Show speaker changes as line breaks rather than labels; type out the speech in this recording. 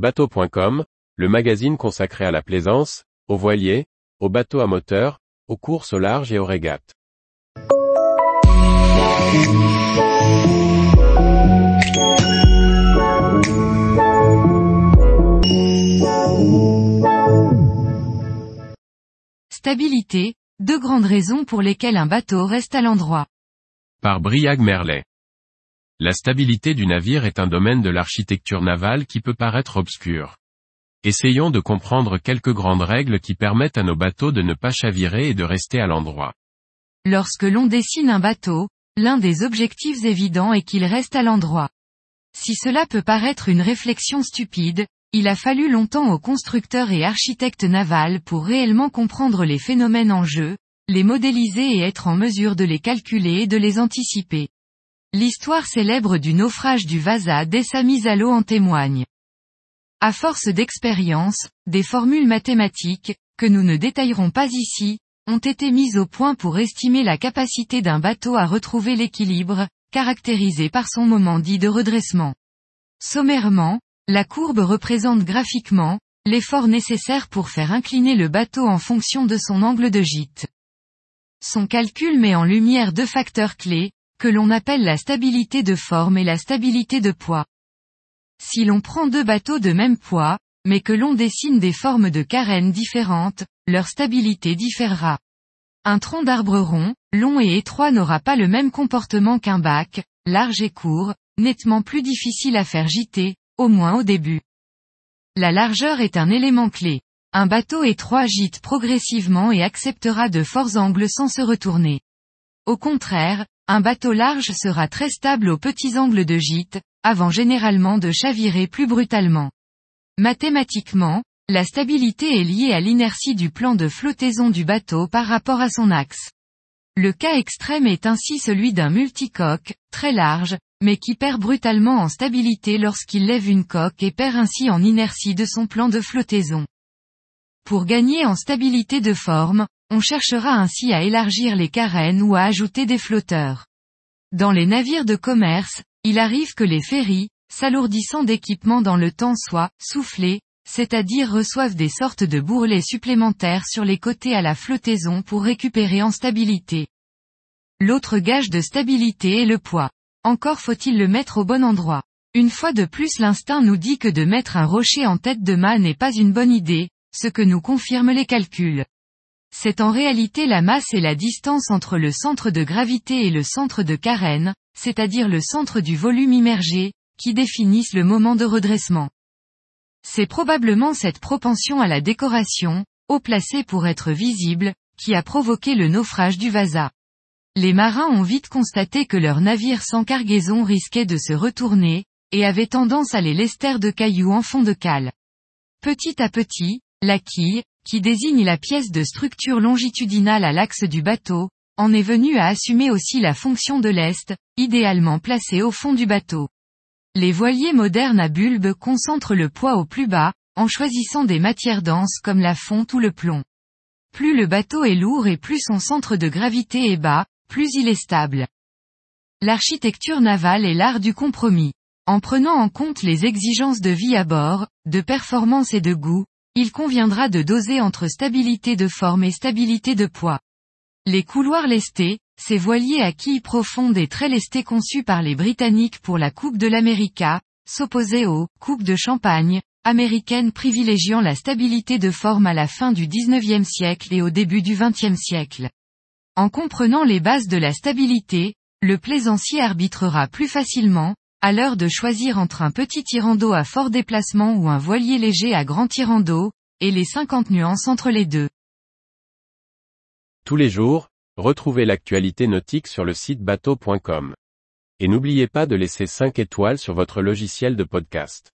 Bateau.com, le magazine consacré à la plaisance, aux voiliers, aux bateaux à moteur, aux courses au large et aux régates.
Stabilité, deux grandes raisons pour lesquelles un bateau reste à l'endroit.
Par Briag Merlet. La stabilité du navire est un domaine de l'architecture navale qui peut paraître obscur. Essayons de comprendre quelques grandes règles qui permettent à nos bateaux de ne pas chavirer et de rester à l'endroit.
Lorsque l'on dessine un bateau, l'un des objectifs évidents est qu'il reste à l'endroit. Si cela peut paraître une réflexion stupide, il a fallu longtemps aux constructeurs et architectes navals pour réellement comprendre les phénomènes en jeu, les modéliser et être en mesure de les calculer et de les anticiper. L'histoire célèbre du naufrage du Vasa dès sa mise à l'eau en témoigne. À force d'expérience, des formules mathématiques, que nous ne détaillerons pas ici, ont été mises au point pour estimer la capacité d'un bateau à retrouver l'équilibre, caractérisé par son moment dit de redressement. Sommairement, la courbe représente graphiquement, l'effort nécessaire pour faire incliner le bateau en fonction de son angle de gîte. Son calcul met en lumière deux facteurs clés, que l'on appelle la stabilité de forme et la stabilité de poids. Si l'on prend deux bateaux de même poids, mais que l'on dessine des formes de carènes différentes, leur stabilité différera. Un tronc d'arbre rond, long et étroit n'aura pas le même comportement qu'un bac, large et court, nettement plus difficile à faire gîter, au moins au début. La largeur est un élément clé. Un bateau étroit gîte progressivement et acceptera de forts angles sans se retourner. Au contraire, un bateau large sera très stable aux petits angles de gîte, avant généralement de chavirer plus brutalement. Mathématiquement, la stabilité est liée à l'inertie du plan de flottaison du bateau par rapport à son axe. Le cas extrême est ainsi celui d'un multicoque, très large, mais qui perd brutalement en stabilité lorsqu'il lève une coque et perd ainsi en inertie de son plan de flottaison. Pour gagner en stabilité de forme, on cherchera ainsi à élargir les carènes ou à ajouter des flotteurs. Dans les navires de commerce, il arrive que les ferries, s'alourdissant d'équipement dans le temps soient soufflés, c'est-à-dire reçoivent des sortes de bourrelets supplémentaires sur les côtés à la flottaison pour récupérer en stabilité. L'autre gage de stabilité est le poids. Encore faut-il le mettre au bon endroit. Une fois de plus l'instinct nous dit que de mettre un rocher en tête de mât n'est pas une bonne idée, ce que nous confirment les calculs. C'est en réalité la masse et la distance entre le centre de gravité et le centre de carène, c'est-à-dire le centre du volume immergé, qui définissent le moment de redressement. C'est probablement cette propension à la décoration, haut placée pour être visible, qui a provoqué le naufrage du Vasa. Les marins ont vite constaté que leur navire sans cargaison risquait de se retourner, et avait tendance à les lester de cailloux en fond de cale. Petit à petit, la quille, qui désigne la pièce de structure longitudinale à l'axe du bateau, en est venue à assumer aussi la fonction de lest, idéalement placée au fond du bateau. Les voiliers modernes à bulbe concentrent le poids au plus bas, en choisissant des matières denses comme la fonte ou le plomb. Plus le bateau est lourd et plus son centre de gravité est bas, plus il est stable. L'architecture navale est l'art du compromis. En prenant en compte les exigences de vie à bord, de performance et de goût, il conviendra de doser entre stabilité de forme et stabilité de poids. Les couloirs lestés, ces voiliers à quilles profondes et très lestés conçus par les Britanniques pour la Coupe de l'América, s'opposaient aux coupes de champagne, américaines privilégiant la stabilité de forme à la fin du XIXe siècle et au début du XXe siècle. En comprenant les bases de la stabilité, le plaisancier arbitrera plus facilement, à l'heure de choisir entre un petit tirant d'eau à fort déplacement ou un voilier léger à grand tirant d'eau, et les 50 nuances entre les deux.
Tous les jours, retrouvez l'actualité nautique sur le site bateau.com. Et n'oubliez pas de laisser 5 étoiles sur votre logiciel de podcast.